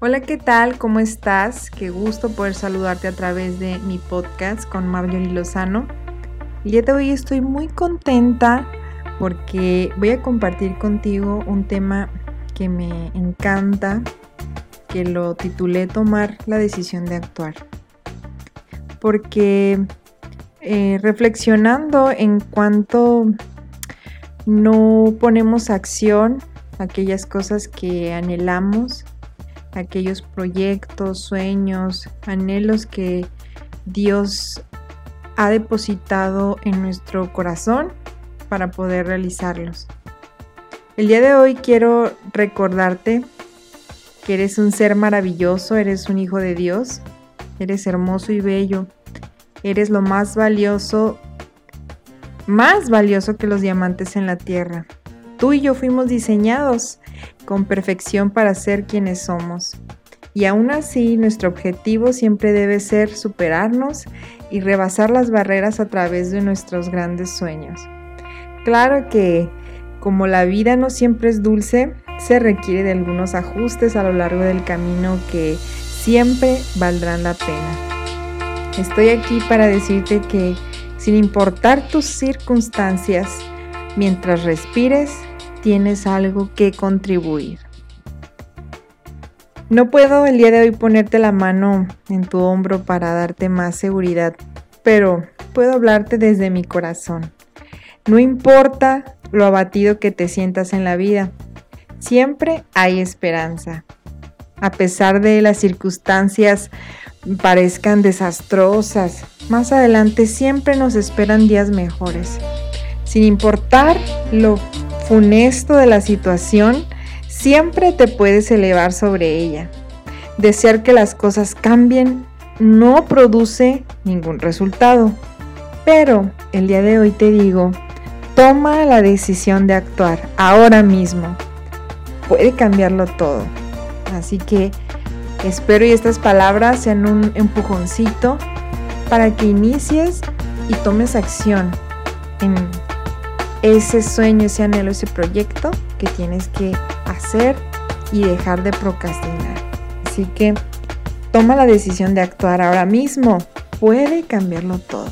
Hola, ¿qué tal? ¿Cómo estás? Qué gusto poder saludarte a través de mi podcast con Marjorie Lozano. El día de hoy estoy muy contenta porque voy a compartir contigo un tema que me encanta, que lo titulé Tomar la decisión de actuar. Porque eh, reflexionando en cuanto no ponemos acción aquellas cosas que anhelamos, aquellos proyectos, sueños, anhelos que Dios ha depositado en nuestro corazón para poder realizarlos. El día de hoy quiero recordarte que eres un ser maravilloso, eres un hijo de Dios, eres hermoso y bello, eres lo más valioso, más valioso que los diamantes en la tierra. Tú y yo fuimos diseñados con perfección para ser quienes somos. Y aún así, nuestro objetivo siempre debe ser superarnos y rebasar las barreras a través de nuestros grandes sueños. Claro que, como la vida no siempre es dulce, se requiere de algunos ajustes a lo largo del camino que siempre valdrán la pena. Estoy aquí para decirte que, sin importar tus circunstancias, mientras respires, tienes algo que contribuir. No puedo el día de hoy ponerte la mano en tu hombro para darte más seguridad, pero puedo hablarte desde mi corazón. No importa lo abatido que te sientas en la vida, siempre hay esperanza. A pesar de las circunstancias parezcan desastrosas, más adelante siempre nos esperan días mejores. Sin importar lo funesto de la situación, siempre te puedes elevar sobre ella. Desear que las cosas cambien no produce ningún resultado. Pero el día de hoy te digo, toma la decisión de actuar ahora mismo. Puede cambiarlo todo. Así que espero y estas palabras sean un empujoncito para que inicies y tomes acción en ese sueño, ese anhelo, ese proyecto que tienes que hacer y dejar de procrastinar. Así que toma la decisión de actuar ahora mismo. Puede cambiarlo todo.